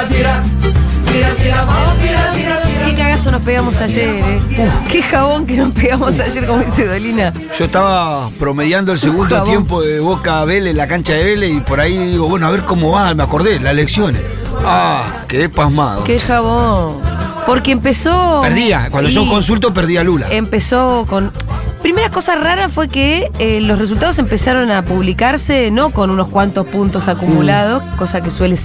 tira, tira. Tira, tira, vamos, tira, tira, tira. Qué cagazo nos pegamos ayer, ¿eh? Qué jabón que nos pegamos ayer, como dice Dolina. Yo estaba promediando el segundo Jabón. tiempo de Boca a Vélez, la cancha de Vélez, y por ahí digo, bueno, a ver cómo va, me acordé, las lecciones. Ah, quedé pasmado. Qué jabón. Porque empezó. Perdía, cuando yo consulto perdía Lula. Empezó con. Primera cosa rara fue que eh, los resultados empezaron a publicarse no con unos cuantos puntos acumulados, Mm. cosa que suele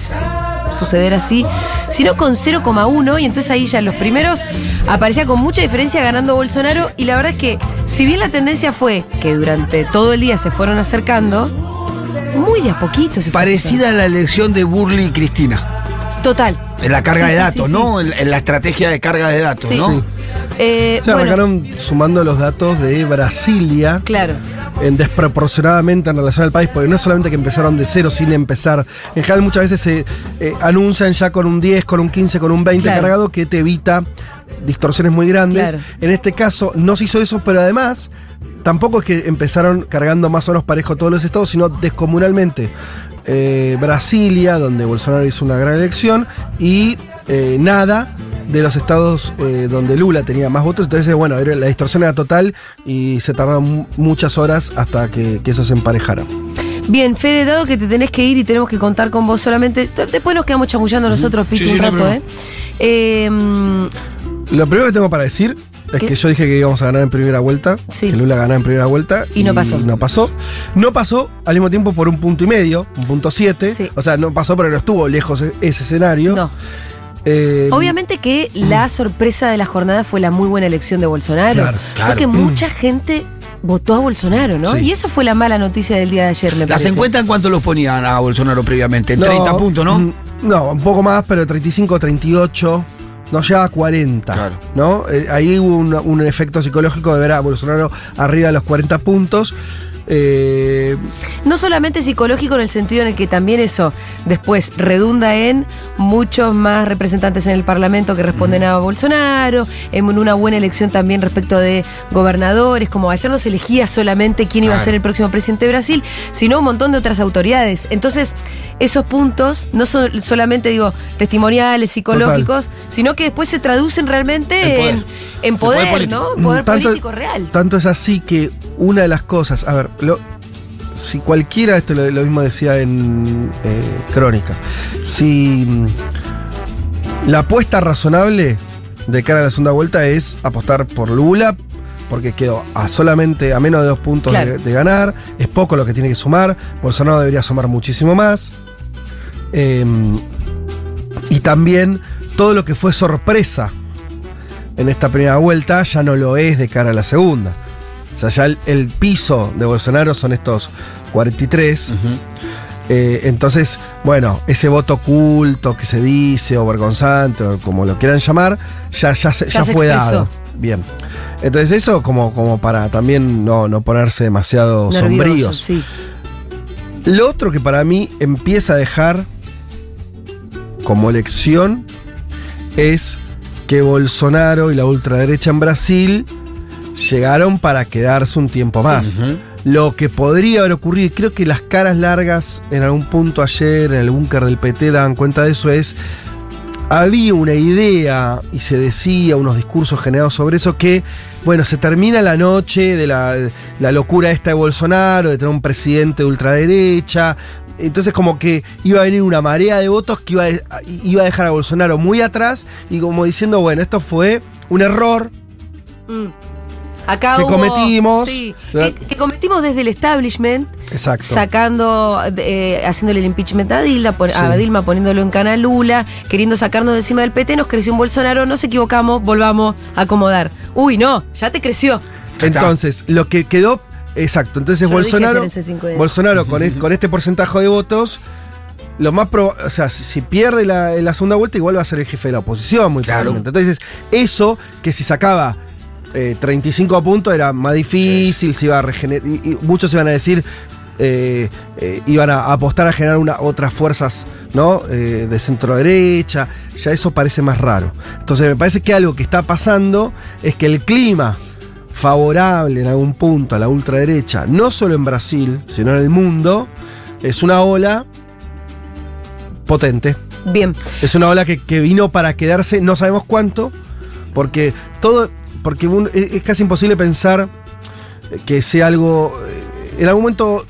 suceder así, sino con 0,1 y entonces ahí ya los primeros aparecía con mucha diferencia ganando Bolsonaro y la verdad es que si bien la tendencia fue que durante todo el día se fueron acercando, muy de a poquito se Parecida a la elección de Burley y Cristina. Total. En la carga Sí, de datos, sí, ¿no? En, en la estrategia de carga de datos, Sí. ¿no? Eh, Se bueno, arrancaron sumando los datos de Brasilia claro. en desproporcionadamente en relación al país, porque no es solamente que empezaron de cero sin empezar. En general muchas veces se eh, anuncian ya con un 10, con un 15, con un 20 Claro. cargado que te evita distorsiones muy grandes. Claro. En este caso no se hizo eso, pero además tampoco es que empezaron cargando más o menos parejo todos los estados, sino descomunalmente. Eh, Brasilia, donde Bolsonaro hizo una gran elección, y eh, nada de los estados eh, donde Lula tenía más votos. Entonces, bueno, era- la distorsión era total y se tardaron mu- muchas horas hasta que, que eso se emparejara. Bien, Fede, dado que te tenés que ir y tenemos que contar con vos solamente, después nos quedamos chamullando nosotros, Sí, sí, un no rato, ¿eh? Eh, mm, Lo primero que tengo para decir es ¿Qué? que yo dije que íbamos a ganar en primera vuelta, Sí. que Lula ganaba en primera vuelta. Y no pasó. No pasó. No pasó al mismo tiempo por un punto y medio, un punto siete. Sí. O sea, no pasó, pero no estuvo lejos e- ese escenario. no. Eh, Obviamente que la sorpresa de la jornada fue la muy buena elección de Bolsonaro. Claro, Fue claro. que mucha gente votó a Bolsonaro, ¿no? Sí. Y eso fue la mala noticia del día de ayer, me ¿Las encuestas en cuánto los ponían a Bolsonaro previamente? En no, 30 puntos, ¿no? mm, No, un poco más, pero 35, 38. No llega a 40. Claro. ¿no? Eh, ahí hubo un, un efecto psicológico de ver a Bolsonaro arriba de los 40 puntos. Eh, No solamente psicológico en el sentido en el que también eso después redunda en muchos más representantes en el Parlamento que responden a Bolsonaro, en una buena elección también respecto de gobernadores, como ayer no se elegía solamente quién iba a ser el próximo presidente de Brasil, sino un montón de otras autoridades. Entonces, esos puntos no son solamente, digo, testimoniales, psicológicos, sino que después se traducen realmente En poder. en, en En poder poder, político. ¿no? Poder Tanto- político real. Tanto es así que una de las cosas, a ver, lo- si cualquiera, esto lo, lo mismo decía en eh, Crónica, si mm, la apuesta razonable de cara a la segunda vuelta es apostar por Lula, porque quedó a solamente a menos de dos puntos Claro. de, de ganar, es poco lo que tiene que sumar, Bolsonaro debería sumar muchísimo más. Eh, y también todo lo que fue sorpresa en esta primera vuelta ya no lo es de cara a la segunda. O sea, ya el, el piso de Bolsonaro son estos 43. Ujú. Eh, entonces, bueno, ese voto oculto que se dice, o vergonzante, o como lo quieran llamar, ya, ya, se- Ya ya se fue expresó. dado. Bien. Entonces, eso como, como para también no, no ponerse demasiado Nervioso, sombríos. Sí. Lo otro que para mí empieza a dejar como lección es que Bolsonaro y la ultraderecha en Brasil llegaron para quedarse un tiempo más. Lo que podría haber ocurrido, y creo que las caras largas en algún punto ayer en el búnker del PT daban cuenta de eso, es había una idea y se decía, unos discursos generados sobre eso, que, bueno, se termina la noche de la, la locura esta de Bolsonaro, de tener un presidente de ultraderecha. Entonces como que iba a venir una marea de votos que iba a, iba a dejar a Bolsonaro muy atrás y como diciendo, bueno, esto fue un error, Mm. Acá Que hubo- cometimos. que, que cometimos desde el establishment, Exacto. sacando, eh, haciéndole el impeachment a Dilma, pon- a. Dilma poniéndolo en Canal Lula, queriendo sacarnos de encima del PT, nos creció un Bolsonaro, nos equivocamos, volvamos a acomodar. Uy, no, ya te creció. Entonces, lo que quedó, exacto, entonces Yo Bolsonaro, ayer en C5N. Bolsonaro con, con este porcentaje de votos, lo más probable, o sea, si, si pierde la, la segunda vuelta, igual va a ser el jefe de la oposición, muy Claro. probablemente. Entonces, eso que si sacaba eh, 35 puntos era más difícil, se iba a regenerar, y, y muchos iban a decir, eh, eh, iban a apostar a generar una, otras fuerzas. ¿no? Eh, de centro derecha, ya eso parece más raro. Entonces me parece que algo que está pasando es que el clima favorable en algún punto a la ultraderecha, no solo en Brasil, sino en el mundo, es una ola potente. Bien. Es una ola que, que vino para quedarse, no sabemos cuánto, porque todo, porque un- es, es casi imposible pensar que sea algo, eh, en algún momento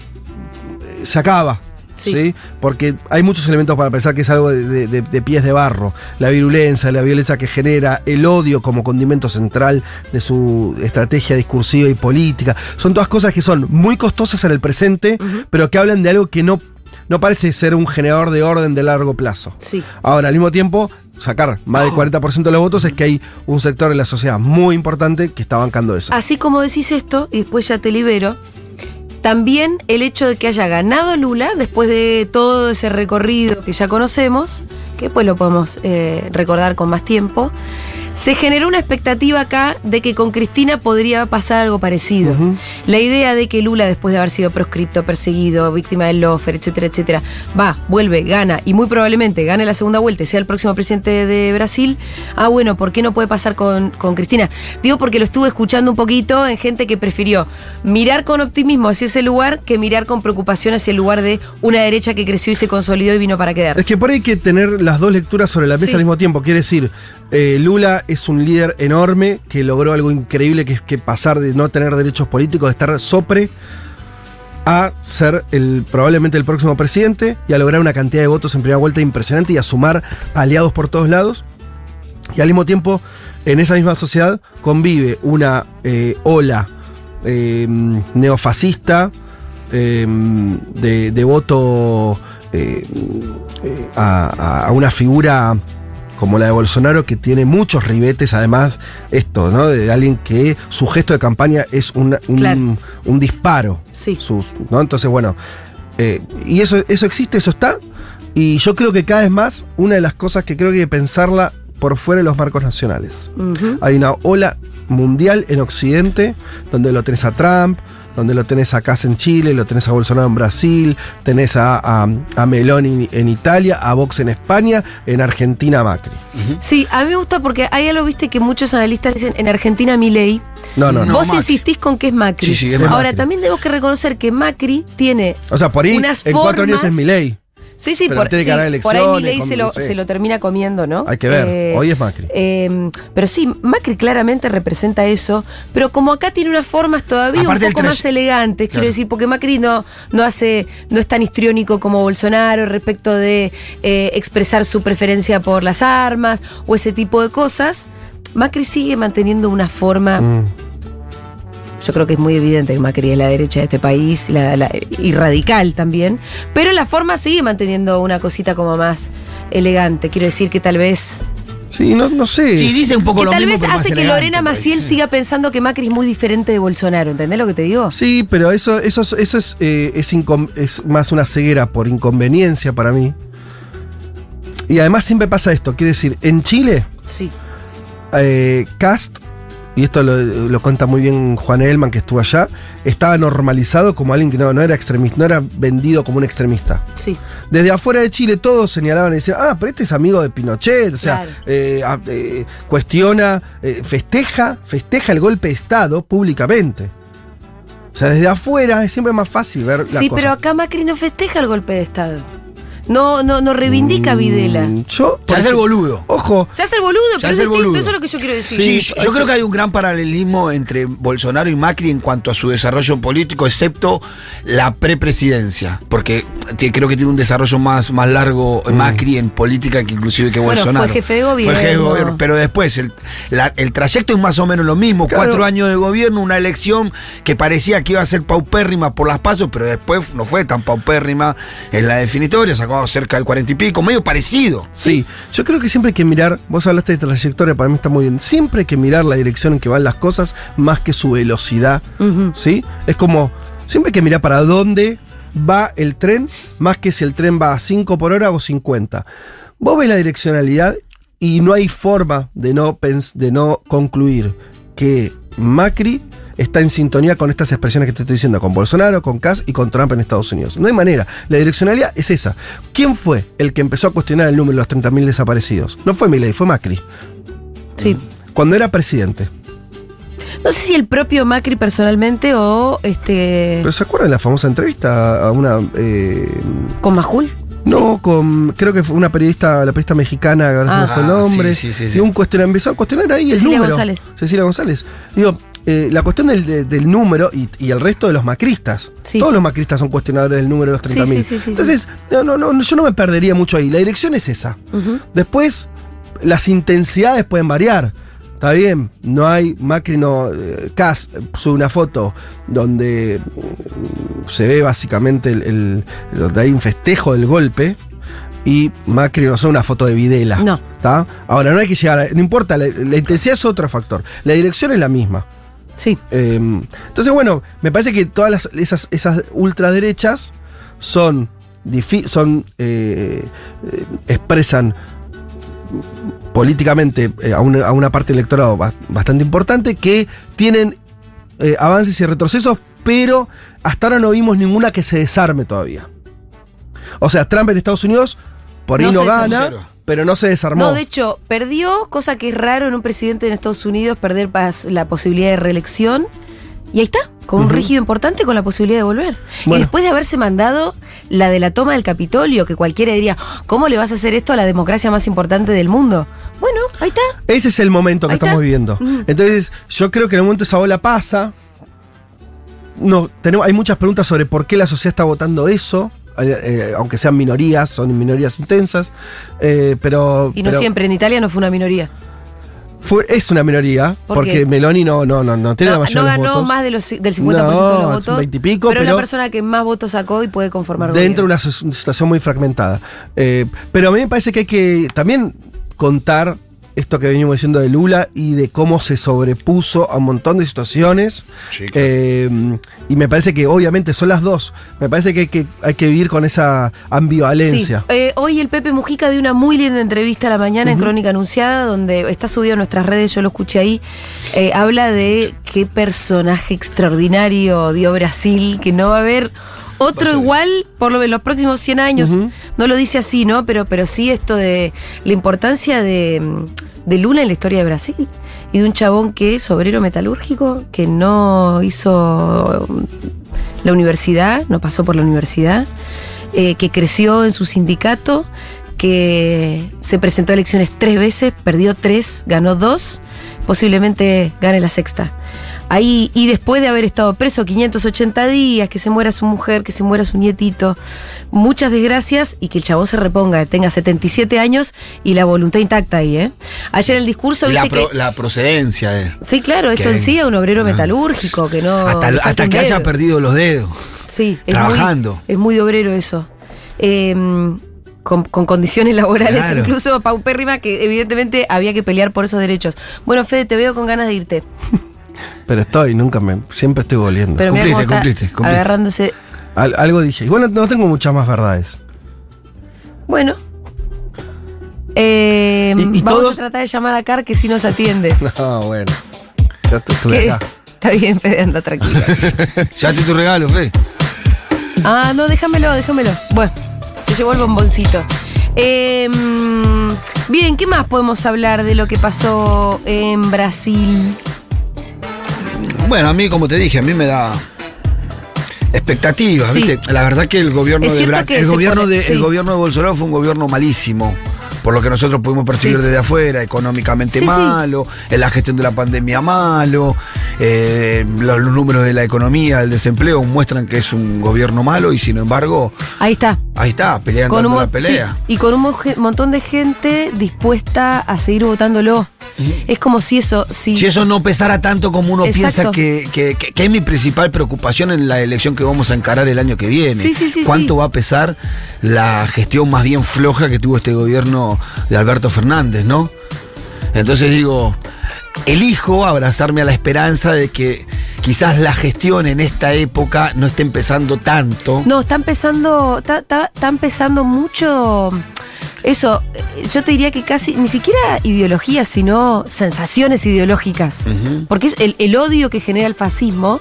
eh, se acaba. Sí. Sí. Porque hay muchos elementos para pensar que es algo de, de- de- de pies de barro. La virulencia, la violencia que genera, el odio como condimento central de su estrategia discursiva y política. Son todas cosas que son muy costosas en el presente, pero que hablan de algo que no, no parece ser un generador de orden de largo plazo. Sí. Ahora, al mismo tiempo, sacar más del 40% de los votos es que hay un sector de la sociedad muy importante que está bancando eso. Así como decís esto, y después ya te libero, también el hecho de que haya ganado Lula, después de todo ese recorrido que ya conocemos, que después lo podemos eh, recordar con más tiempo, se generó una expectativa acá de que con Cristina podría pasar algo parecido. La idea de que Lula, después de haber sido proscripto, perseguido, víctima del lofer, etcétera, etcétera, va, vuelve, gana y muy probablemente gane la segunda vuelta y sea el próximo presidente de Brasil. Ah, bueno, ¿por qué no puede pasar con, con Cristina? Digo porque lo estuve escuchando un poquito en gente que prefirió mirar con optimismo hacia ese lugar que mirar con preocupación hacia el lugar de una derecha que creció y se consolidó y vino para quedarse. Es que por ahí hay que tener las dos lecturas sobre la mesa Sí. al mismo tiempo. Quiere decir, eh, Lula es un líder enorme que logró algo increíble que es que pasar de no tener derechos políticos, de estar sopre, a ser probablemente el próximo presidente y a lograr una cantidad de votos en primera vuelta impresionante y a sumar aliados por todos lados. Y al mismo tiempo, en esa misma sociedad convive una eh, ola eh, neofascista eh, de, de voto eh, eh, a una figura como la de Bolsonaro que tiene muchos ribetes, además esto, ¿no? De alguien que su gesto de campaña es una- un, Claro. un disparo. Sí. Sus- ¿no? Entonces, bueno, eh, y eso, eso existe, eso está. Y yo creo que cada vez más, una de las cosas que creo que hay que pensarla por fuera de los marcos nacionales. Hay una ola mundial en Occidente, donde lo tenés a Trump, donde lo tenés acá en Chile, lo tenés a Bolsonaro en Brasil, tenés a, a, a Meloni en Italia, a Vox en España, en Argentina a Macri. Sí, a mí me gusta porque hay algo, viste, que muchos analistas dicen en Argentina mi ley. No, no, no. Vos Macri. insistís con que es Macri. Sí, sí, es Ahora, Macri. también tengo que reconocer que Macri tiene. O sea, por ahí Unas en cuatro años es mi ley. Sí, sí, Pero por, tiene que sí, ganar por ahí mi elecciones, ley se lo, se lo termina comiendo, ¿no? Hay que ver. Eh, Hoy es Macri. eh, pero sí, Macri claramente representa eso, pero como acá tiene unas formas todavía Aparte un poco más elegantes, quiero decir, porque Macri no, no hace, no es tan histriónico como Bolsonaro respecto de eh, expresar su preferencia por las armas o ese tipo de cosas. Macri sigue manteniendo una forma Mm. Yo creo que es muy evidente que Macri es la derecha de este país la- la- y radical también, pero la forma sigue manteniendo una cosita como más elegante. Quiero decir que tal vez Sí, no, no sé. Sí, dice un poco que lo tal mismo, vez hace que elegante, Lorena. Maciel siga pensando que Macri es muy diferente de Bolsonaro, ¿entendés lo que te digo? Sí, pero eso, eso, es- eso es, eh, es más una ceguera por inconveniencia para mí. Y además siempre pasa esto, quiere decir, en Chile, Sí. eh, Cast, y esto lo, lo cuenta muy bien Juan Elman que estuvo allá, estaba normalizado como alguien que no, no era extremista, no era vendido como un extremista. Sí. Desde afuera de Chile todos señalaban y decían, ah, pero este es amigo de Pinochet, o sea, Claro. eh, eh, cuestiona, eh, festeja, festeja el golpe de Estado públicamente. O sea, desde afuera es siempre más fácil ver la Sí, pero acá Macri no festeja el golpe de Estado. No, no, no reivindica a Videla. Mm, Yo, Se hace el boludo. Ojo, Se hace el boludo, Se pero es hace el distinto, boludo. eso es lo que yo quiero decir. Sí, Sí, yo, yo creo que hay un gran paralelismo entre Bolsonaro y Macri en cuanto a su desarrollo político, excepto la prepresidencia, porque creo que tiene un desarrollo más, más largo Macri en política que inclusive que Bueno, Bolsonaro. fue jefe de gobierno. Fue jefe de gobierno, pero después el, la- el trayecto es más o menos lo mismo, Claro. cuatro años de gobierno, una elección que parecía que iba a ser paupérrima por las pasos, pero después no fue tan paupérrima en la definitoria, sacó cerca del cuarenta y pico, medio parecido. Sí, yo creo que siempre hay que mirar, vos hablaste de trayectoria, para mí está muy bien, siempre hay que mirar la dirección en que van las cosas más que su velocidad. ¿sí? Es como, siempre hay que mirar para dónde va el tren, más que si el tren va a 5 por hora o 50. Vos ves la direccionalidad y no hay forma de no, pens- de no concluir que Macri está en sintonía con estas expresiones que te estoy diciendo, con Bolsonaro, con Kass y con Trump en Estados Unidos. No hay manera. La direccionalidad es esa. ¿Quién fue el que empezó a cuestionar el número de los 30.000 desaparecidos? No fue Milei, fue Macri. Sí. Cuando era presidente. No sé si el propio Macri personalmente o este ¿Pero se acuerdan de la famosa entrevista a una... eh, con Majul. No, con. Creo que fue una periodista, la periodista mexicana, que ahora se me Ah. fue el Ah, nombre. sí, sí, sí, y sí. un cuestionario, empezó a cuestionar ahí Cecilia el número. González. Cecilia González. Digo, eh, la cuestión del, de- del número y, y el resto de los macristas. Sí. Todos los macristas son cuestionadores del número de los Sí, 30.000. sí. Entonces, no, no, no, yo no me perdería mucho ahí. La dirección es esa. Después, las intensidades pueden variar. Está bien, no hay Macri, no. eh, Cas sube una foto donde mm, se ve básicamente el, el- donde hay un festejo del golpe y Macri no sube una foto de Videla. No. ¿tá? Ahora, no hay que llegar, a- no importa, la, la intensidad es otro factor. La dirección es la misma. Sí. Eh, entonces, bueno, me parece que todas las- esas, esas ultraderechas son, son eh, eh, expresan políticamente eh, a, una, a una parte del electorado ba- bastante importante que tienen eh, avances y retrocesos, pero hasta ahora no vimos ninguna que se desarme todavía. O sea, Trump en Estados Unidos por ahí No no, gana, desarmó. Pero no se desarmó. No, de hecho, perdió, cosa que es raro en un presidente en Estados Unidos, perder la posibilidad de reelección. Y ahí está, con un rígido importante con la posibilidad de volver. Y después de haberse mandado la de la toma del Capitolio, que cualquiera diría, ¿cómo le vas a hacer esto a la democracia más importante del mundo? Bueno, ahí está. Ese es el momento que Ahí está. estamos viviendo. Entonces, yo creo que en el momento esa ola pasa. No, tenemos, hay muchas preguntas sobre por qué la sociedad está votando eso. Eh, eh, aunque sean minorías, son minorías intensas. eh, pero. Y no pero siempre, en Italia no fue una minoría. fue- es una minoría. ¿Por porque? Meloni no, no, no, no tiene No, la mayoría no de los ganó votos. más de los, del 50% No, de los votos. 20 y pico, pero es la persona que más votos sacó y puede conformar dentro de una, situación muy fragmentada. Eh, pero a mí me parece que hay que también contar esto que venimos diciendo de Lula y de cómo se sobrepuso a un montón de situaciones. Sí, claro. Eh, y me parece que obviamente son las dos. Me parece que hay que, hay que vivir con esa ambivalencia. Sí. Eh, hoy el Pepe Mujica dio una muy linda entrevista a la mañana en Crónica Anunciada, donde está subido a nuestras redes, yo lo escuché ahí. Eh, habla de qué personaje extraordinario dio Brasil, que no va a haber otro igual por lo menos los próximos 100 años. No lo dice así, ¿no? Pero, pero sí esto de la importancia de, de Lula en la historia de Brasil. Y de un chabón que es obrero metalúrgico, que no hizo la universidad, no pasó por la universidad, eh, que creció en su sindicato, que se presentó a elecciones tres veces, perdió tres, ganó dos, posiblemente gane la sexta. Ahí, y después de haber estado preso 580 días, que se muera su mujer, que se muera su nietito, muchas desgracias y que el chabón se reponga, tenga 77 años y la voluntad intacta ahí, ¿eh? Ayer en el discurso, la, viste pro- que. la procedencia es. Sí, claro, esto que- decía un obrero Ah. metalúrgico que no. hasta que haya perdido los dedos. Sí, es Trabajando. Muy, es muy de obrero eso. Eh, con, con condiciones laborales Claro. incluso paupérrima que evidentemente había que pelear por esos derechos. Bueno, Fede, te veo con ganas de irte. Pero estoy, nunca me. Siempre estoy volviendo. Pero Cumpliste, cumpliste, cumpliste. agarrándose. Al- algo dije. Igual no, no tengo muchas más verdades. Bueno. Eh, Y- y vamos todos- a tratar de llamar a Car que si nos atiende. No, bueno. Ya estu- estuve ¿Qué? acá. Está bien, Fede, anda tranquilo. Ya te tu regalo, Fe. Ah, no, déjamelo, déjamelo. Bueno, se llevó el bomboncito. Eh, mm, bien, ¿qué más podemos hablar de lo que pasó en Brasil? Bueno, a mí, como te dije, a mí me da expectativas, Sí. ¿viste? La verdad que el gobierno de Bra- que el gobierno pone- de sí. el gobierno de Bolsonaro fue un gobierno malísimo. Por lo que nosotros pudimos percibir Sí. desde afuera, económicamente Sí, sí. malo, en la gestión de la pandemia malo, eh, los, los números de la economía, el desempleo muestran que es un gobierno malo y sin embargo, Ahí está. ahí está, peleando Con un, la pelea. y con un mo- montón de gente dispuesta a seguir votándolo. Es como si eso, si, Si eso no pesara tanto como uno Exacto. piensa que, que- que- que es mi principal preocupación en la elección que vamos a encarar el año que viene. Sí, sí, sí, ¿Cuánto va a pesar la gestión más bien floja que tuvo este gobierno de Alberto Fernández, no? Entonces digo, elijo abrazarme a la esperanza de que quizás la gestión en esta época no esté empezando tanto. No, está empezando, está, está- está empezando mucho eso, yo te diría que casi, ni siquiera ideologías, sino sensaciones ideológicas. Porque es el, el odio que genera el fascismo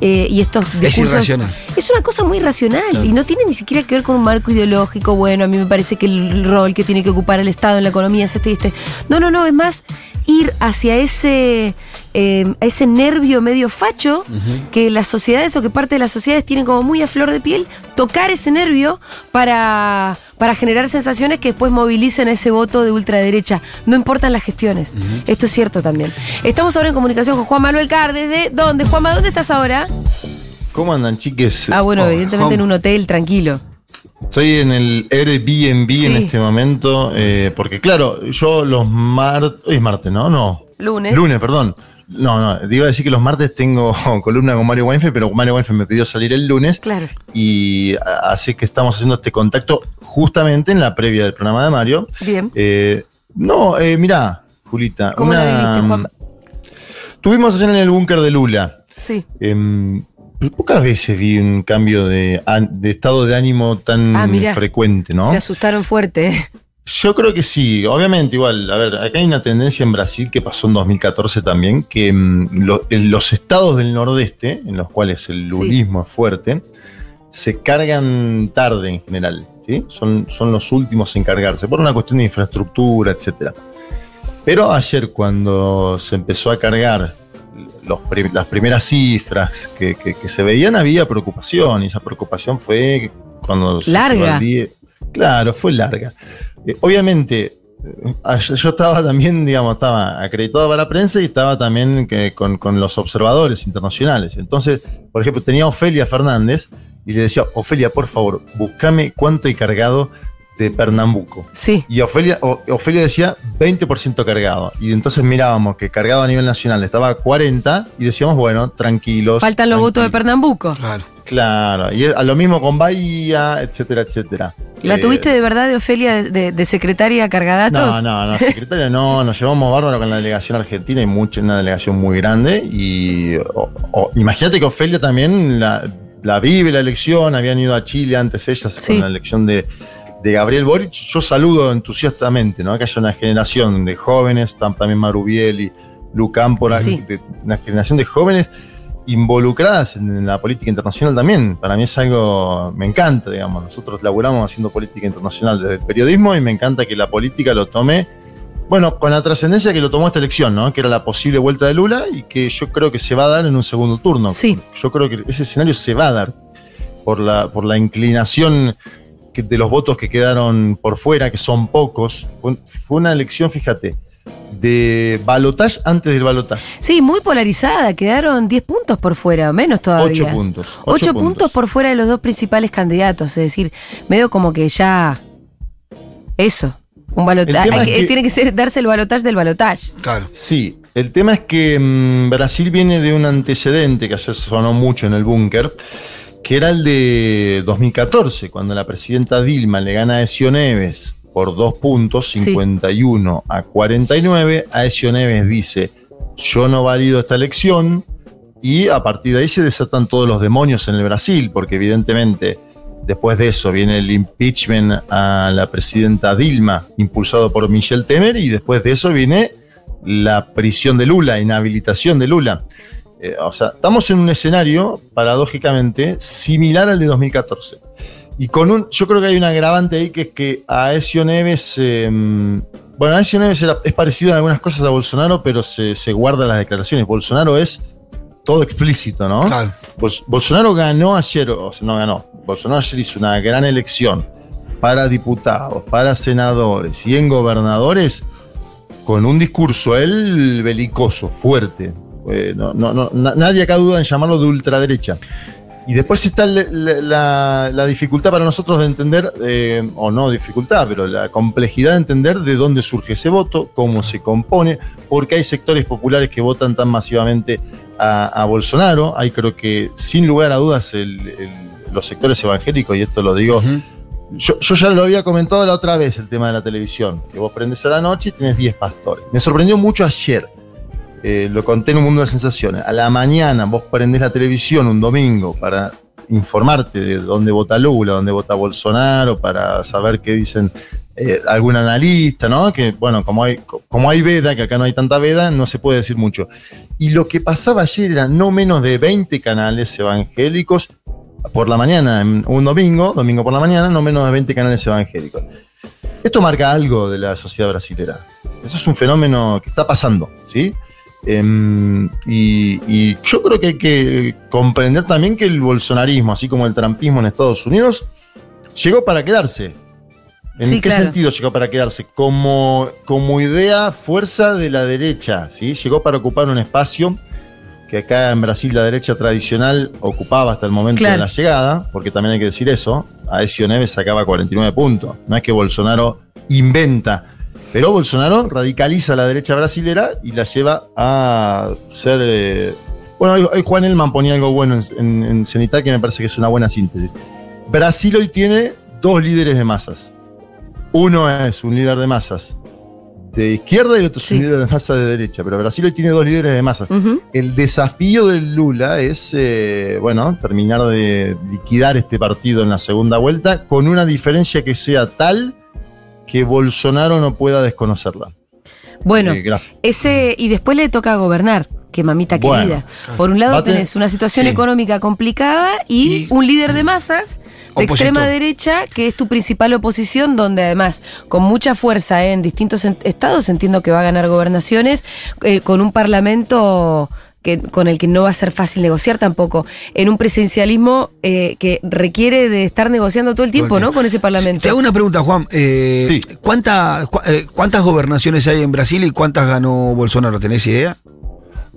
eh, y estos discursos. irracional. Es una cosa muy racional y no tiene ni siquiera que ver con un marco ideológico. Bueno, a mí me parece que el rol que tiene que ocupar el Estado en la economía es este y este. No, no, no, es más ir hacia ese, eh, ese nervio medio facho que las sociedades o que parte de las sociedades tienen como muy a flor de piel, tocar ese nervio para, para generar sensaciones que después movilicen ese voto de ultraderecha. No importan las gestiones. Esto es cierto también. Estamos ahora en comunicación con Juan Manuel Cardes. ¿De dónde? Juanma, ¿dónde estás ahora? ¿Cómo andan, chiques? Ah, bueno, Oh, evidentemente en un hotel, tranquilo. Estoy en el Airbnb Sí. en este momento, eh, porque claro, yo los martes, hoy es martes, ¿no? No. Lunes. Lunes, perdón. No, no, iba a decir que los martes tengo columna con Mario Weinfeld, pero Mario Weinfeld me pidió salir el lunes Claro. y así que estamos haciendo este contacto justamente en la previa del programa de Mario. Bien. Eh, no, eh, mirá, Julita. ¿Cómo la viviste, Juan? Tuvimos ayer en el búnker de Lula. Sí. Em, pocas veces vi un cambio de, estado de ánimo tan Ah, mirá. frecuente, ¿no? Se asustaron fuerte. Yo creo que sí, obviamente igual, a ver, acá hay una tendencia en Brasil que pasó en 2014 también, que mm, lo- en los estados del nordeste, en los cuales el Sí. lulismo es fuerte, se cargan tarde en general, ¿sí? Son, son los últimos en cargarse, por una cuestión de infraestructura, etcétera. Pero ayer cuando se empezó a cargar los prim- las primeras cifras que, que- que se veían, había preocupación, y esa preocupación fue cuando... se Larga. día- Claro, fue larga. Eh, obviamente, eh, yo estaba también, digamos, estaba acreditado para la prensa y estaba también que- con, con los observadores internacionales. Entonces, por ejemplo, tenía a Ofelia Fernández y le decía, Ofelia, por favor, búscame cuánto hay cargado de Pernambuco. Sí. Y Ofelia, O- Ofelia decía 20% cargado. Y entonces mirábamos que cargado a nivel nacional estaba a 40 y decíamos, bueno, tranquilos. Faltan los votos de. Pernambuco. Claro. Claro, y a lo mismo con Bahía, etcétera, etcétera. ¿La Eh, tuviste de verdad de Ofelia de, de- de secretaria cargadatos? No, no, no, secretaria no, nos llevamos bárbaro con la delegación argentina y mucho, una delegación muy grande. Y o- o- imagínate que Ofelia también la, la vive la elección, habían ido a Chile antes ellas Sí. con la elección de, de Gabriel Boric. Yo saludo entusiastamente, ¿no? Que haya una generación de jóvenes, tam- también Marubiel y Lu Cámpora, Sí. una generación de jóvenes involucradas en la política internacional también. Para mí es algo, me encanta, digamos. Nosotros laburamos haciendo política internacional desde el periodismo y me encanta que la política lo tome, bueno, con la trascendencia que lo tomó esta elección, ¿no? Que era la posible vuelta de Lula y que yo creo que se va a dar en un segundo turno. Sí. Yo creo que ese escenario se va a dar por la, por la inclinación que- de los votos que quedaron por fuera, que son pocos. Fue, fue una elección, fíjate, de balotage antes del balotage. Sí, muy polarizada. Quedaron 10 puntos por fuera, menos todavía. Ocho puntos. 8 puntos. por fuera de los dos principales candidatos. Es decir, medio como que ya. Eso. Un balotaje. que- Tiene que ser darse el balotaje del balotaje. Claro. Sí, el tema es que mm, Brasil viene de un antecedente que ayer sonó mucho en el búnker, que era el de 2014, cuando la presidenta Dilma le gana a Ezio Neves por dos puntos, Sí. 51 a 49. A Ezio Neves dice, yo no valido esta elección, y a partir de ahí se desatan todos los demonios en el Brasil, porque evidentemente después de eso viene el impeachment a la presidenta Dilma, impulsado por Michel Temer, y después de eso viene la prisión de Lula, inhabilitación de Lula. Eh, o sea, estamos en un escenario, paradójicamente, similar al de 2014. Y con un, yo creo que hay un agravante ahí que es que a Ezio Neves, eh, bueno, a Ezio Neves era- es parecido en algunas cosas a Bolsonaro, pero se, se guarda las declaraciones. Bolsonaro es todo explícito, ¿no? Claro. Bolsonaro ganó ayer, o sea, no ganó. Bolsonaro ayer hizo una gran elección para diputados, para senadores y en gobernadores con un discurso, él belicoso, fuerte. Eh, no, no, no, na- nadie acá duda en llamarlo de ultraderecha. Y después está la, la dificultad para nosotros de entender, eh, o no dificultad, pero la complejidad de entender de dónde surge ese voto, cómo se compone, porque hay sectores populares que votan tan masivamente a, a Bolsonaro. Hay creo que, sin lugar a dudas, el- el- los sectores evangélicos, y esto lo digo yo, yo ya lo había comentado la otra vez el tema de la televisión, que vos prendés a la noche y tenés 10 pastores. Me sorprendió mucho ayer, eh, lo conté en un mundo de sensaciones. A la mañana vos prendés la televisión un domingo para informarte de dónde vota Lula, dónde vota Bolsonaro, para saber qué dicen eh, algún analista, ¿no? Que, bueno, como hay, como hay veda, que acá no hay tanta veda, no se puede decir mucho. Y lo que pasaba ayer era no menos de 20 canales evangélicos por la mañana, un domingo, domingo por la mañana, no menos de 20 canales evangélicos. Esto marca algo de la sociedad brasilera. Eso es un fenómeno que está pasando, ¿sí? Em, y, y yo creo que hay que comprender también que el bolsonarismo, así como el trampismo en Estados Unidos, llegó para quedarse. ¿En Sí, qué claro. sentido llegó para quedarse? Como, como idea, fuerza de la derecha, ¿sí? Llegó para ocupar un espacio que acá en Brasil la derecha tradicional ocupaba hasta el momento Claro. de la llegada, porque también hay que decir eso, Aécio Neves sacaba 49 puntos. No es que Bolsonaro inventa, pero Bolsonaro radicaliza a la derecha brasilera y la lleva a ser... eh, bueno, hoy, Juan Elman ponía algo bueno en, en, que me parece que es una buena síntesis. Brasil hoy tiene dos líderes de masas. Uno es un líder de masas de izquierda y el otro es un líder de masas de derecha, pero Brasil hoy tiene dos líderes de masas. El desafío del Lula es, eh, bueno, terminar de liquidar este partido en la segunda vuelta con una diferencia que sea tal que Bolsonaro no pueda desconocerla. Bueno, Eh, ese, y después le toca gobernar, que mamita Bueno, querida. Por un lado tenés una situación sí. económica complicada y, Y- un líder de masas de Opositor. extrema derecha, que es tu principal oposición, donde además, con mucha fuerza en distintos estados, entiendo que va a ganar gobernaciones, eh, con un parlamento que, con el que no va a ser fácil negociar tampoco, en un presidencialismo eh, que requiere de estar negociando todo el tiempo, ¿no? Con ese parlamento. Te hago una pregunta, Juan. Eh, Sí. ¿cuánta- cu- eh, ¿Cuántas gobernaciones hay en Brasil y cuántas ganó Bolsonaro? ¿Tenés idea?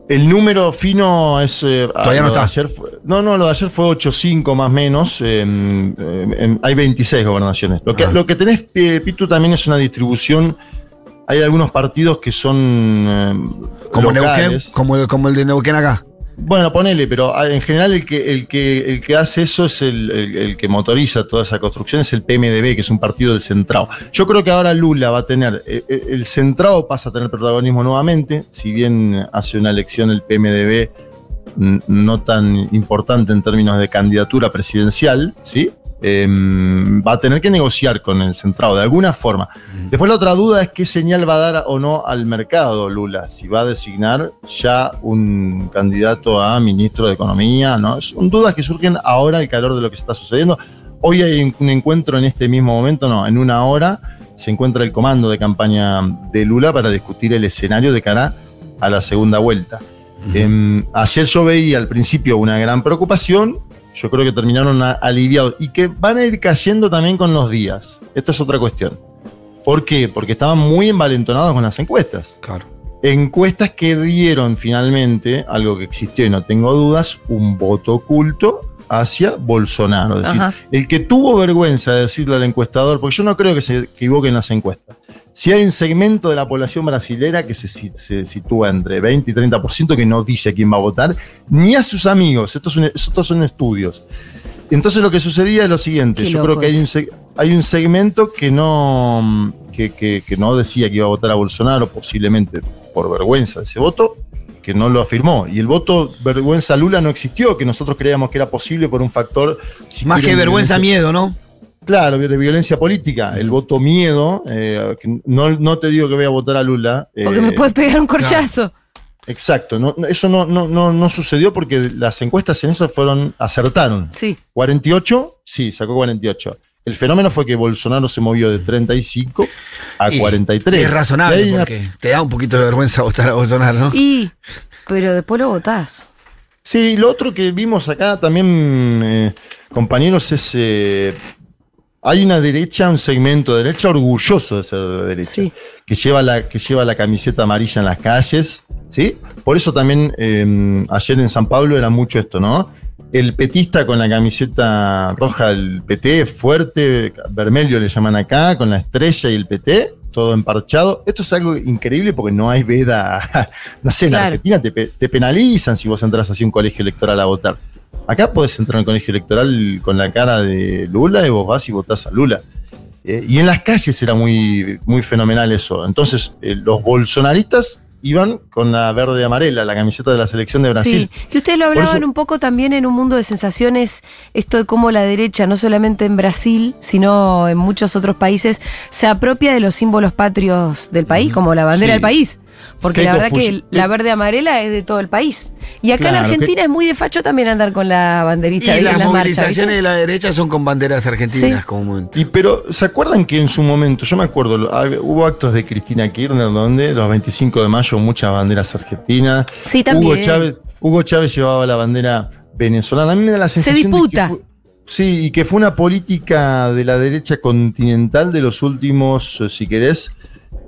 El número fino es. eh, Todavía no está. ayer fue- no, no, lo de ayer fue 8-5 más o menos. eh, eh, en- hay 26 gobernaciones. Lo que, Ah. lo que tenés, eh, Pitu, también es una distribución. Hay algunos partidos que son. eh, Como, Neuquén, como, el- como el de Neuquén acá. Bueno, ponele, pero ah, en general el que, el que, el que hace eso es el, el- el que motoriza toda esa construcción, es el PMDB, que es un partido del centrado. Yo creo que ahora Lula va a tener, eh, eh, el centrado pasa a tener protagonismo nuevamente, si bien hace una elección el PMDB mm, no tan importante en términos de candidatura presidencial, ¿sí? Em, va a tener que negociar con el centrado de alguna forma. Después la otra duda es qué señal va a dar o no al mercado Lula, si va a designar ya un candidato a ministro de Economía, ¿no? Son dudas que surgen ahora al calor de lo que está sucediendo. Hoy hay un encuentro en este mismo momento, no, en una hora se encuentra el comando de campaña de Lula para discutir el escenario de cara a la segunda vuelta. Em, ayer yo veía al principio una gran preocupación, yo creo que terminaron a- aliviados y que van a ir cayendo también con los días. Esto es otra cuestión. ¿Por qué? Porque estaban muy envalentonados con las encuestas. Claro. Encuestas que dieron finalmente, algo que existió y no tengo dudas, un voto oculto hacia Bolsonaro. Es decir, Ajá. el que tuvo vergüenza de decirle al encuestador, porque yo no creo que se equivoquen las encuestas. Si hay un segmento de la población brasilera que se, se sitúa entre 20 y 30% que no dice a quién va a votar, ni a sus amigos, estos son, estos son estudios. Entonces lo que sucedía es lo siguiente, Qué yo creo que hay un, hay segmento que no, que, que- que no decía que iba a votar a Bolsonaro, posiblemente por vergüenza de ese voto, que no lo afirmó. Y el voto vergüenza Lula no existió, que nosotros creíamos que era posible por un factor... si Más que vergüenza, miedo, ¿no? Claro, de violencia política. El voto miedo, eh, que no, no te digo que voy a votar a Lula. Porque eh, me puedes pegar un corchazo. Exacto, no, no, eso no, no, no, no sucedió porque las encuestas en eso fueron, acertaron. Sí. 48, sí, sacó 48. El fenómeno fue que Bolsonaro se movió de 35 a Y 43. Es razonable, Y hay una- porque te da un poquito de vergüenza votar a Bolsonaro, ¿no? Y, pero después lo votás. Sí, lo otro que vimos acá también, eh, compañeros, es. eh, hay una derecha, un segmento de derecha orgulloso de ser de derecha, Sí. que, lleva la, que lleva la camiseta amarilla en las calles, ¿sí? Por eso también eh, ayer en San Pablo era mucho esto, ¿no? El petista con la camiseta roja del PT, fuerte, vermelho le llaman acá, con la estrella y el PT, todo emparchado. Esto es algo increíble porque no hay veda. No sé, en. Argentina te penalizan si vos entras así a un colegio electoral a votar. Acá podés entrar al colegio electoral con la cara de Lula y vos vas y votás a Lula. Eh, y en las calles era muy, muy fenomenal eso. Entonces, eh, los bolsonaristas iban con la verde y amarela, la camiseta de la selección de Brasil. Sí, que ustedes lo hablaban eso- un poco también en un mundo de sensaciones, esto de cómo la derecha, no solamente en Brasil, sino en muchos otros países, se apropia de los símbolos patrios del país, como la bandera Sí. del país. Porque Qué la verdad que la verde amarela es de todo el país. Y acá Claro, en Argentina que- es muy de facho también andar con la banderita Y de las las movilizaciones de la derecha son con banderas argentinas Sí. comúnmente. Y pero, ¿se acuerdan que en su momento, yo me acuerdo, hubo actos de Cristina Kirchner donde los 25 de mayo muchas banderas argentinas. Sí, también. Hugo Chávez, Hugo Chávez llevaba la bandera venezolana. A mí me da la Se sensación de que disputa. fue- sí, y que fue una política de la derecha continental de los últimos, eh, si querés,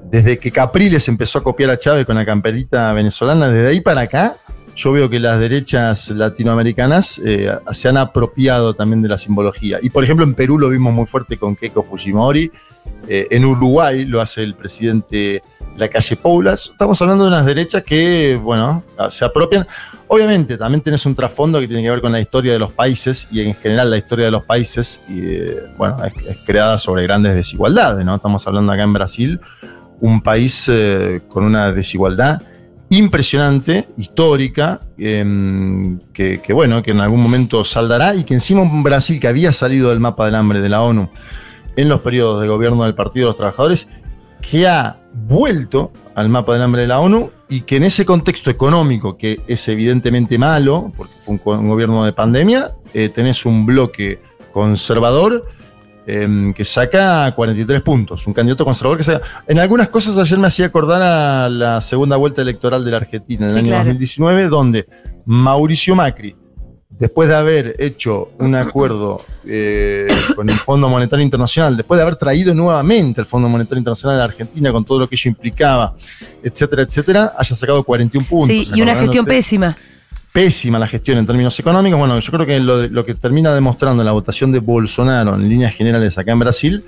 desde que Capriles empezó a copiar a Chávez con la camperita venezolana, desde ahí para acá, yo veo que las derechas latinoamericanas eh, se han apropiado también de la simbología. Y por ejemplo, en Perú lo vimos muy fuerte con Keiko Fujimori. eh, en Uruguay lo hace el presidente la calle Poulas. Estamos hablando de unas derechas que, bueno, se apropian. Obviamente, también tenés un trasfondo que tiene que ver con la historia de los países y en general la historia de los países, y, eh, bueno, es, creada sobre grandes desigualdades, ¿no? Estamos hablando acá en Brasil, un país eh, con una desigualdad impresionante, histórica, em, que, que, bueno, que en algún momento saldará y que encima un Brasil que había salido del mapa del hambre de la ONU en los periodos de gobierno del Partido de los Trabajadores, que ha vuelto al mapa del hambre de la ONU y que en ese contexto económico, que es evidentemente malo, porque fue un, gobierno de pandemia, eh, tenés un bloque conservador em, que saca 43 puntos, un candidato conservador que saca... En algunas cosas ayer me hacía acordar a la segunda vuelta electoral de la Argentina en el año claro. 2019, donde Mauricio Macri, después de haber hecho un acuerdo eh, con el Fondo Monetario Internacional, después de haber traído nuevamente el Fondo Monetario Internacional a la Argentina con todo lo que ello implicaba, etcétera, etcétera, haya sacado 41 puntos. Sí, y una gestión pésima. pésima la gestión en términos económicos. Bueno, yo creo que lo, lo que termina demostrando la votación de Bolsonaro en líneas generales acá en Brasil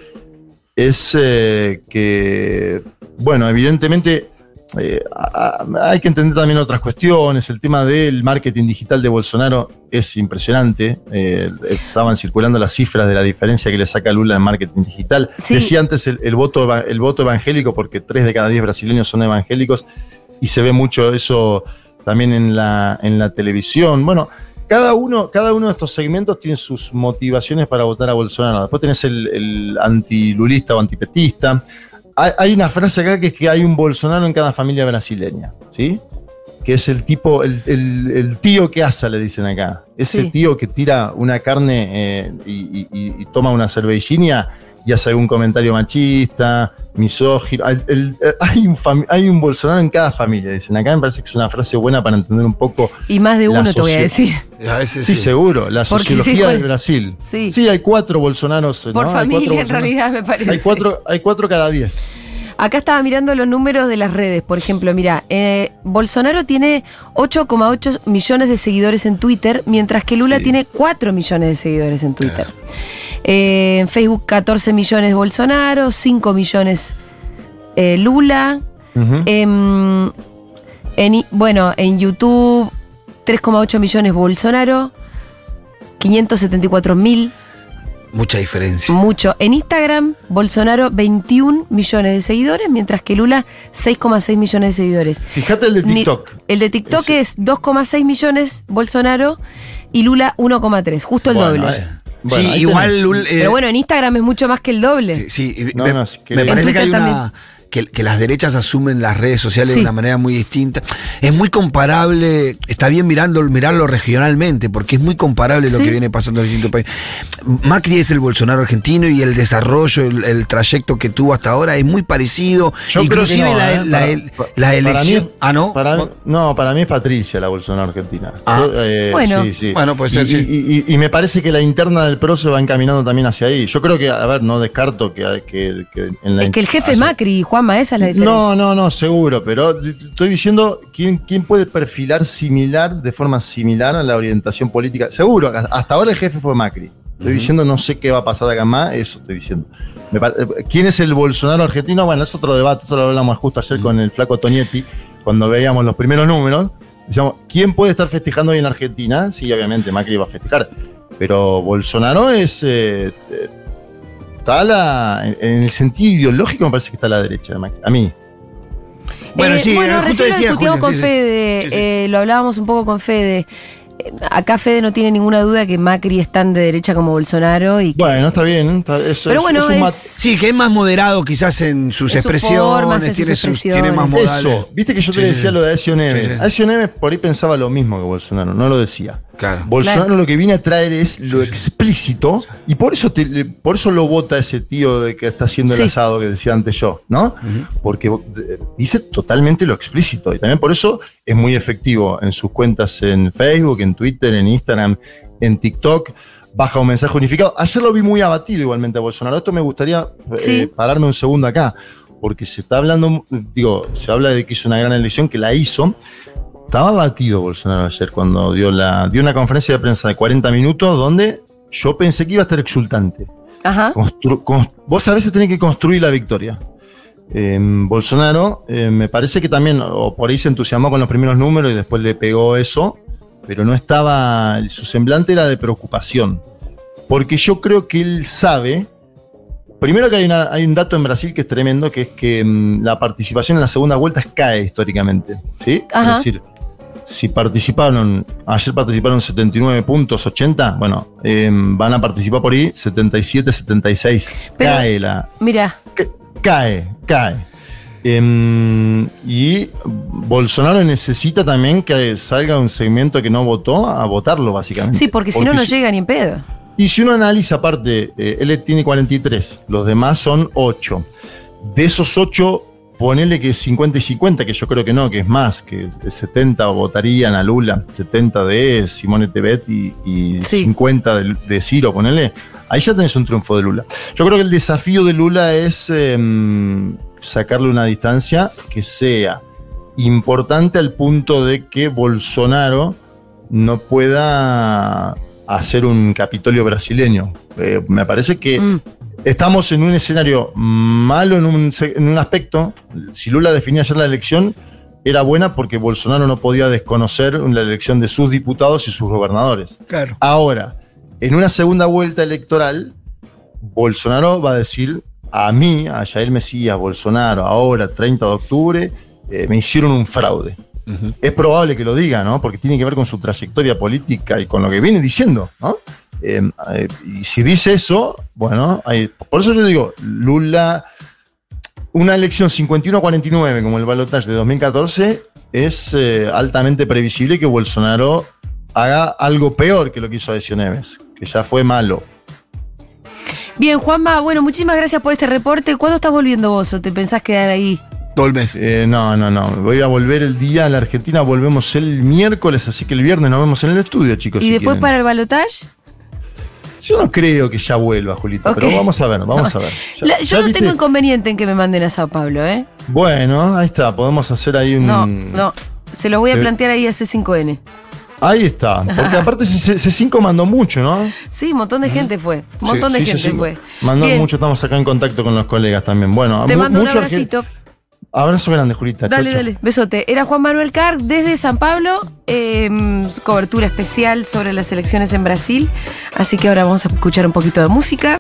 es eh, que, bueno, evidentemente eh, a- a- hay que entender también otras cuestiones. El tema del marketing digital de Bolsonaro es impresionante. Eh, estaban circulando las cifras de la diferencia que le saca Lula en marketing digital. Sí. Decía antes el, el voto, el voto evangélico, porque tres de cada diez brasileños son evangélicos, y se ve mucho eso también en la, en la televisión. Bueno, cada uno, cada uno de estos segmentos tiene sus motivaciones para votar a Bolsonaro. Después tenés el, el antilulista o antipetista. Hay, una frase acá que es que hay un Bolsonaro en cada familia brasileña, ¿sí? Que es el tipo, el, el- el tío que asa, le dicen acá. Ese Sí. tío que tira una carne eh, y, y- y- toma una cervellina y hace algún comentario machista, misógino. Hay, el- eh, hay un, hay un Bolsonaro en cada familia, dicen acá. Me parece que es una frase buena para entender un poco Y más de uno te voy a decir. A veces Sí, seguro. La Porque sí, sociología del Brasil. Sí. hay cuatro Bolsonaros. Por familia, en realidad, me parece. Hay cuatro, hay cuatro cada diez. Acá estaba mirando los números de las redes. Por ejemplo, mira, eh, Bolsonaro tiene 8,8 millones de seguidores en Twitter, mientras que Lula Sí. tiene 4 millones de seguidores en Twitter. Eh, en Facebook 14 millones Bolsonaro, 5 millones eh, Lula. Em, en, bueno, en YouTube 3,8 millones Bolsonaro, 574 mil, Mucha diferencia. mucho. En Instagram, Bolsonaro 21 millones de seguidores, mientras que Lula 6,6 millones de seguidores. Fíjate el de Ni- TikTok. el de TikTok Ese- es 2,6 millones Bolsonaro y Lula 1,3, justo el Bueno, doble. eh, bueno, sí, igual eh, Pero bueno, en Instagram es mucho más que el doble. Sí, y No, me, no, es que- me En parece que hay Twitter una. Que, que las derechas asumen las redes sociales Sí. de una manera muy distinta. Es muy comparable, está bien mirando, mirarlo regionalmente, porque es muy comparable lo Sí. que viene pasando en distintos países. Macri es el Bolsonaro argentino y el desarrollo, el, el trayecto que tuvo hasta ahora es muy parecido. Yo Inclusive creo que no, la, ¿eh? la- Para- la para elección. mí- ah, ¿no? Para mí- no, para mí es Patricia la Bolsonaro argentina. Ah. Yo, eh, Bueno. sí, sí. Bueno, puede ser, Y- sí. Y, y- y me parece que la interna del PRO se va encaminando también hacia ahí. Yo creo que, a ver, no descarto que, que, que en la Es que el jefe Macri, Juanma, esa es la diferencia. No, no, no, seguro, pero estoy diciendo quién, quién puede perfilar similar, de forma similar a la orientación política. Seguro, hasta ahora el jefe fue Macri. Estoy diciendo, no sé qué va a pasar acá más, eso estoy diciendo. ¿Quién es el Bolsonaro argentino? Bueno, es otro debate, eso lo hablamos justo ayer con el flaco Tonietti, cuando veíamos los primeros números. Decíamos, ¿quién puede estar festejando hoy en Argentina? Sí, obviamente, Macri va a festejar. Pero Bolsonaro es. eh, eh, está la, en, en el sentido ideológico, me parece que está a la derecha de Macri. A mí. Bueno, Eh, sí, bueno, justo recién lo decía discutíamos Julio, con sí. Fede, Sí, sí. eh, lo hablábamos un poco con Fede. Eh, Acá Fede no tiene ninguna duda que Macri es tan de derecha como Bolsonaro y que- Bueno, está bien. está- es- Pero bueno, es un Sí, que es más moderado quizás en sus En sus expresiones, formas, en sus tiene, sus- expresiones. tiene más modales. Eso, viste que yo Sí, te decía sí. lo de Acio Neves. Sí, sí. Acio Neves por ahí pensaba lo mismo que Bolsonaro, no lo decía. Claro. Bolsonaro Claro. lo que viene a traer es lo explícito y por eso, te- por eso lo vota ese tío de que está haciendo el Sí. asado que decía antes yo, ¿no? Porque eh, dice totalmente lo explícito y también por eso es muy efectivo en sus cuentas en Facebook, en Twitter, en Instagram, en TikTok. Baja un mensaje unificado. Ayer lo vi muy abatido igualmente a Bolsonaro. Esto me gustaría eh, pararme un segundo acá, porque se está hablando, digo, se habla de que hizo una gran elección, que la hizo, estaba abatido Bolsonaro ayer cuando dio, la, dio una conferencia de prensa de 40 minutos donde yo pensé que iba a estar exultante. ajá. Constru- vos a veces tenés que construir la victoria. Eh, Bolsonaro eh, me parece que también, o por ahí se entusiasmó con los primeros números y después le pegó eso, pero no estaba, su semblante era de preocupación. Porque yo creo que él sabe, primero que hay, una- hay un dato en Brasil que es tremendo, que es que mm, la participación en las segundas vueltas cae históricamente. ¿sí? Ajá. Es decir, si participaron, ayer participaron 79 puntos, 80, bueno, eh, van a participar por ahí 77, 76. Pero- cae la. Mira, ca- cae, cae. Em, y Bolsonaro necesita también que salga un segmento que no votó a votarlo, básicamente. sí, porque si no, no si- llega ni en pedo. y si uno analiza aparte, eh, él tiene 43, los demás son 8. De esos 8, ponele que es 50 y 50, que yo creo que no, que es más, que 70 votarían a Lula, 70 de Simone Tebet y, y Sí. 50 de, de Ciro, ponele. Ahí ya tenés un triunfo de Lula. Yo creo que el desafío de Lula es em, sacarle una distancia que sea importante al punto de que Bolsonaro no pueda hacer un Capitolio brasileño. Eh, me parece que Mm. Estamos en un escenario malo en un, en un aspecto. Si Lula definía ayer la elección, era buena porque Bolsonaro no podía desconocer la elección de sus diputados y sus gobernadores. Claro. Ahora, en una segunda vuelta electoral, Bolsonaro va a decir a mí, a Jair Mesías, Bolsonaro, ahora, 30 de octubre, eh, me hicieron un fraude. Es probable que lo diga, ¿no? Porque tiene que ver con su trayectoria política y con lo que viene diciendo, ¿no? Eh, eh, y si dice eso, bueno, hay- por eso yo digo, Lula, una elección 51-49 como el balotaje de 2014 es eh, altamente previsible que Bolsonaro haga algo peor que lo que hizo Adecio Neves, que ya fue malo. Bien, Juanma, bueno, muchísimas gracias por este reporte. ¿Cuándo estás volviendo vos o te pensás quedar ahí? Todo el mes. Eh, no, no, no. Voy a volver el día a la Argentina. Volvemos el miércoles, así que el viernes nos vemos en el estudio, chicos. ¿Y si después quieren. para el balotage? Yo no creo que ya vuelva, Julita, Ok. pero vamos a ver, vamos a ver. Ya- La- ya yo no viste- tengo inconveniente en que me manden a Sao Paulo, ¿eh? Bueno, ahí está. Podemos hacer ahí un. No, no. Se lo voy a Eh. plantear ahí a C5N. Ahí está. Porque aparte C- C5 mandó mucho, ¿no? Sí, un montón de gente fue. Un montón de Sí, gente C5. fue. Mandó Bien, mucho, estamos acá en contacto con los colegas también. Bueno, Te mu- mando un mucho argen- abracito. Abrazo grande, Julita. Dale, Chau, chau. dale. Besote. Era Juan Manuel Carr desde San Pablo. eh, cobertura especial sobre las elecciones en Brasil. Así que ahora vamos a escuchar un poquito de música.